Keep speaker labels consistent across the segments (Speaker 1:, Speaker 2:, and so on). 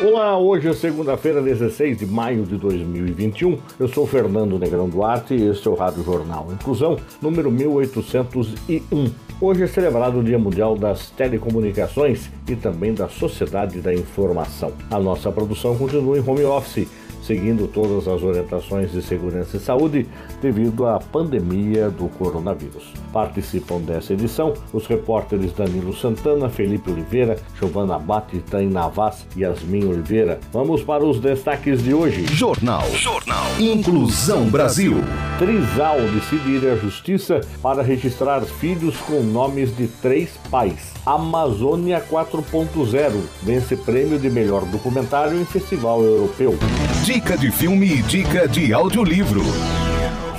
Speaker 1: Olá, hoje é segunda-feira, 16 de maio de 2021. Eu sou Fernando Negrão Duarte e este é o Rádio Jornal Inclusão, número 1801. Hoje é celebrado o Dia Mundial das Telecomunicações e também da Sociedade da Informação. A nossa produção continua em home office seguindo todas as orientações de segurança e saúde devido à pandemia do coronavírus. Participam dessa edição os repórteres Danilo Santana, Felipe Oliveira, Giovana Bate, Tain Navas e Yasmin Oliveira. Vamos para os destaques de hoje.
Speaker 2: Jornal. Jornal. Inclusão Brasil.
Speaker 1: Trisal decide ir à justiça para registrar filhos com nomes de três pais. Amazônia 4.0 vence prêmio de melhor documentário em festival europeu.
Speaker 2: Dica de filme e dica de audiolivro.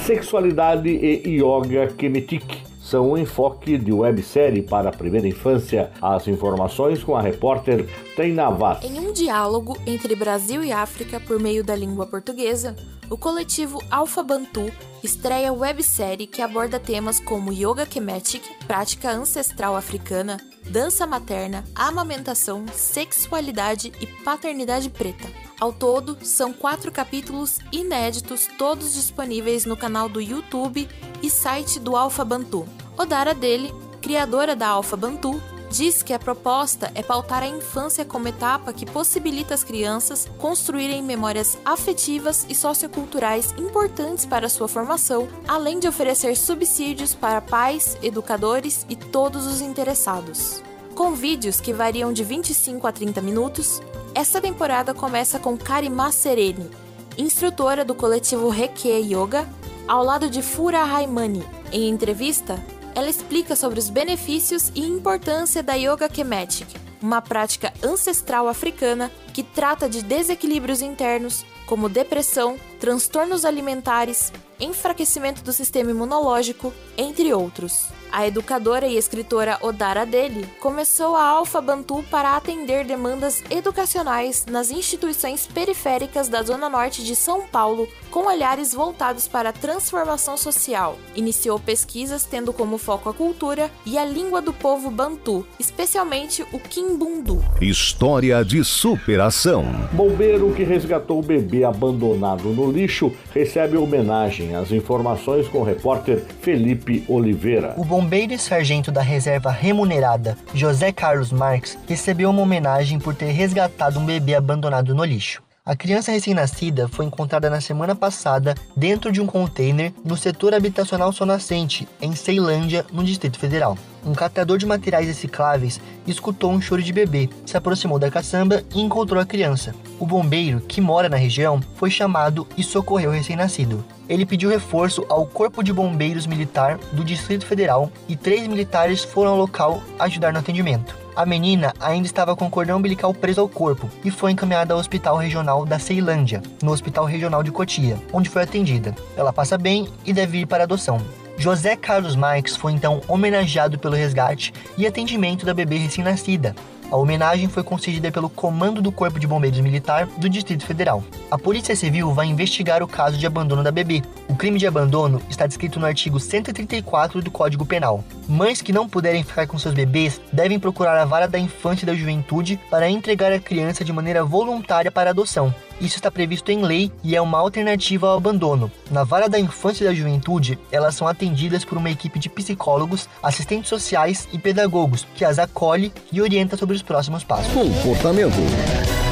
Speaker 1: Sexualidade e Yoga Kemetic são um enfoque de websérie para a primeira infância. As informações com a repórter Taina Vaz.
Speaker 3: Em um diálogo entre Brasil e África por meio da língua portuguesa, o coletivo Alfa Bantu estreia websérie que aborda temas como yoga kemetic, prática ancestral africana, dança materna, amamentação, sexualidade e paternidade preta. Ao todo, são quatro capítulos inéditos, todos disponíveis no canal do YouTube e site do Alfa Bantu. Odara dele, criadora da Alfa Bantu, diz que a proposta é pautar a infância como etapa que possibilita as crianças construírem memórias afetivas e socioculturais importantes para sua formação, além de oferecer subsídios para pais, educadores e todos os interessados. Com vídeos que variam de 25 a 30 minutos, esta temporada começa com Karima Sereni, instrutora do coletivo Reiki Yoga, ao lado de Fura Raimani. Em entrevista, ela explica sobre os benefícios e importância da Yoga Kemetic, uma prática ancestral africana que trata de desequilíbrios internos, como depressão, transtornos alimentares, enfraquecimento do sistema imunológico, entre outros. A educadora e escritora Odara Dele começou a Alfa Bantu para atender demandas educacionais nas instituições periféricas da Zona Norte de São Paulo, com olhares voltados para a transformação social. Iniciou pesquisas tendo como foco a cultura e a língua do povo Bantu, especialmente o Kimbundu.
Speaker 2: História de superação.
Speaker 1: Bombeiro que resgatou o bebê abandonado no lixo recebe homenagem. As informações com o repórter Felipe Oliveira.
Speaker 4: O bombeiro e sargento da reserva remunerada José Carlos Marques recebeu uma homenagem por ter resgatado um bebê abandonado no lixo. A criança recém-nascida foi encontrada na semana passada dentro de um container no setor habitacional Sonascente, em Ceilândia, no Distrito Federal. Um catador de materiais recicláveis escutou um choro de bebê, se aproximou da caçamba e encontrou a criança. O bombeiro, que mora na região, foi chamado e socorreu o recém-nascido. Ele pediu reforço ao Corpo de Bombeiros Militar do Distrito Federal e três militares foram ao local ajudar no atendimento. A menina ainda estava com o cordão umbilical preso ao corpo e foi encaminhada ao Hospital Regional da Ceilândia, no Hospital Regional de Cotia, onde foi atendida. Ela passa bem e deve ir para adoção. José Carlos Marques foi então homenageado pelo resgate e atendimento da bebê recém-nascida. A homenagem foi concedida pelo Comando do Corpo de Bombeiros Militar do Distrito Federal. A Polícia Civil vai investigar o caso de abandono da bebê. O crime de abandono está descrito no artigo 134 do Código Penal. Mães que não puderem ficar com seus bebês devem procurar a vara da infância e da juventude para entregar a criança de maneira voluntária para adoção. Isso está previsto em lei e é uma alternativa ao abandono. Na vara da infância e da juventude, elas são atendidas por uma equipe de psicólogos, assistentes sociais e pedagogos que as acolhe e orienta sobre os próximos passos.
Speaker 2: Comportamento.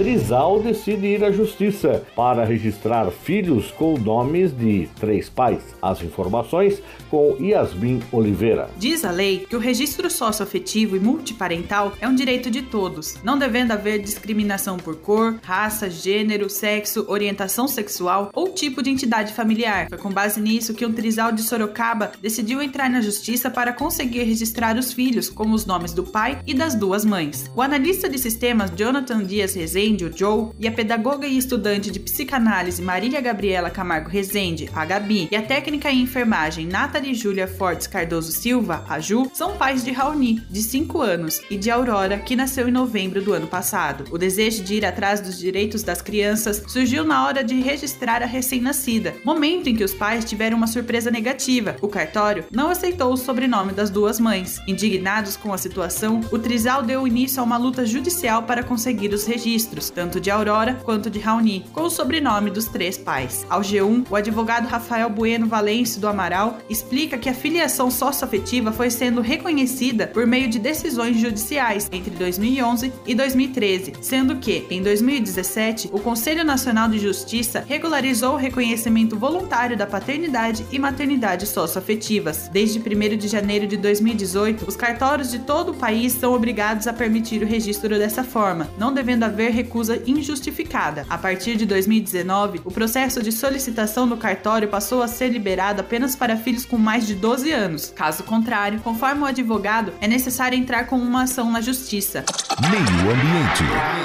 Speaker 1: Trisal decide ir à justiça para registrar filhos com nomes de três pais. As informações com Yasmin Oliveira.
Speaker 5: Diz a lei que o registro socioafetivo e multiparental é um direito de todos, não devendo haver discriminação por cor, raça, gênero, sexo, orientação sexual ou tipo de entidade familiar. Foi com base nisso que um trisal de Sorocaba decidiu entrar na justiça para conseguir registrar os filhos com os nomes do pai e das duas mães. O analista de sistemas Jonathan Dias Rezende Rezende, o Joe, e a pedagoga e estudante de psicanálise Marília Gabriela Camargo Rezende, a Gabi, e a técnica em enfermagem Nathalie Júlia Fortes Cardoso Silva, a Ju, são pais de Raoni, de 5 anos, e de Aurora, que nasceu em novembro do ano passado. O desejo de ir atrás dos direitos das crianças surgiu na hora de registrar a recém-nascida, momento em que os pais tiveram uma surpresa negativa. O cartório não aceitou o sobrenome das duas mães. Indignados com a situação, o Trisal deu início a uma luta judicial para conseguir os registros, tanto de Aurora quanto de Raoni, com o sobrenome dos três pais. Ao G1, o advogado Rafael Bueno Valêncio do Amaral explica que a filiação socioafetiva foi sendo reconhecida por meio de decisões judiciais entre 2011 e 2013, sendo que, em 2017, o Conselho Nacional de Justiça regularizou o reconhecimento voluntário da paternidade e maternidade socioafetivas. Desde 1 de janeiro de 2018, os cartórios de todo o país são obrigados a permitir o registro dessa forma, não devendo haver recusa injustificada. A partir de 2019, o processo de solicitação no cartório passou a ser liberado apenas para filhos com mais de 12 anos. Caso contrário, conforme o advogado, é necessário entrar com uma ação na justiça.
Speaker 2: Meio Ambiente.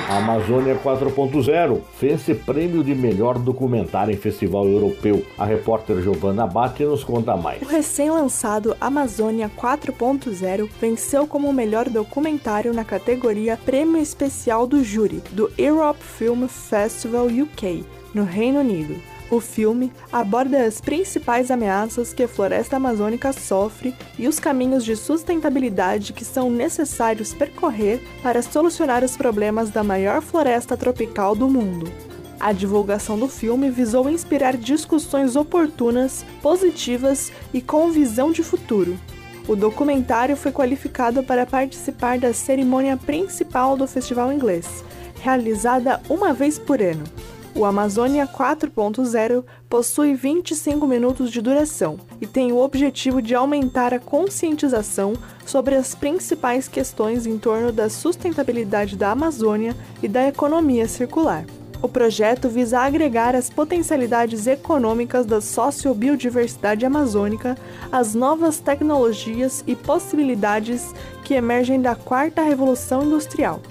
Speaker 1: Amazônia 4.0 vence prêmio de melhor documentário em festival europeu. A repórter Giovanna Abate nos conta mais.
Speaker 6: O recém-lançado Amazônia 4.0 venceu como melhor documentário na categoria Prêmio Especial do Júri do Europe Film Festival UK, no Reino Unido. O filme aborda as principais ameaças que a floresta amazônica sofre e os caminhos de sustentabilidade que são necessários percorrer para solucionar os problemas da maior floresta tropical do mundo. A divulgação do filme visou inspirar discussões oportunas, positivas e com visão de futuro. O documentário foi qualificado para participar da cerimônia principal do festival inglês, realizada uma vez por ano. O Amazônia 4.0 possui 25 minutos de duração e tem o objetivo de aumentar a conscientização sobre as principais questões em torno da sustentabilidade da Amazônia e da economia circular. O projeto visa agregar as potencialidades econômicas da sociobiodiversidade amazônica às novas tecnologias e possibilidades que emergem da quarta revolução industrial.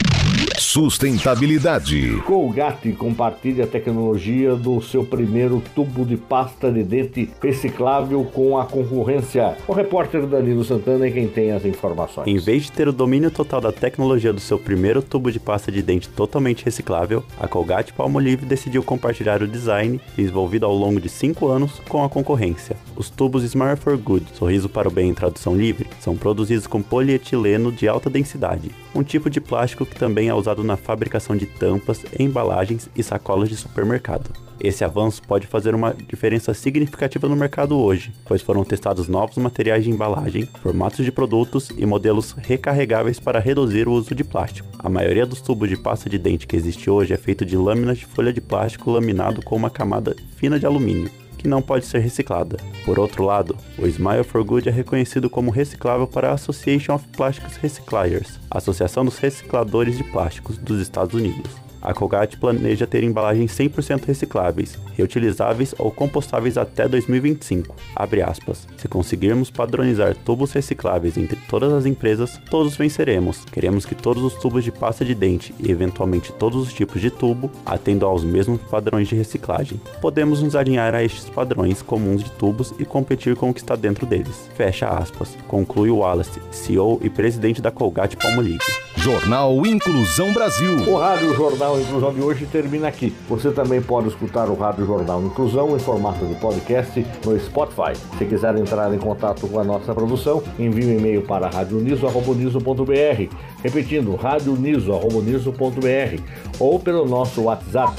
Speaker 2: Sustentabilidade.
Speaker 1: Colgate compartilha a tecnologia do seu primeiro tubo de pasta de dente reciclável com a concorrência. O repórter Danilo Santana é quem tem as informações.
Speaker 7: Em vez de ter o domínio total da tecnologia do seu primeiro tubo de pasta de dente totalmente reciclável, a Colgate Palmolive decidiu compartilhar o design desenvolvido ao longo de 5 anos com a concorrência. Os tubos Smart for Good, sorriso para o bem em tradução livre, são produzidos com polietileno de alta densidade, um tipo de plástico que também é usado na fabricação de tampas, embalagens e sacolas de supermercado. Esse avanço pode fazer uma diferença significativa no mercado hoje, pois foram testados novos materiais de embalagem, formatos de produtos e modelos recarregáveis para reduzir o uso de plástico. A maioria dos tubos de pasta de dente que existe hoje é feito de lâminas de folha de plástico laminado com uma camada fina de alumínio que não pode ser reciclada. Por outro lado, o Smile for Good é reconhecido como reciclável para a Association of Plastics Recyclers, Associação dos Recicladores de Plásticos dos Estados Unidos a Colgate planeja ter embalagens 100% recicláveis, reutilizáveis ou compostáveis até 2025. Aspas, Se conseguirmos padronizar tubos recicláveis entre todas as empresas, todos venceremos. Queremos que todos os tubos de pasta de dente e eventualmente todos os tipos de tubo atendam aos mesmos padrões de reciclagem. Podemos nos alinhar a estes padrões comuns de tubos e competir com o que está dentro deles. Fecha aspas. Conclui Wallace, CEO e presidente da Colgate Palmolive.
Speaker 2: Jornal Inclusão Brasil.
Speaker 1: O Rádio Jornal Inclusão de hoje termina aqui. Você também pode escutar o Rádio Jornal Inclusão em formato de podcast no Spotify. Se quiser entrar em contato com a nossa produção, envie um e-mail para radioniso.br. Repetindo, radioniso.br ou pelo nosso WhatsApp.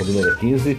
Speaker 1: O número é 15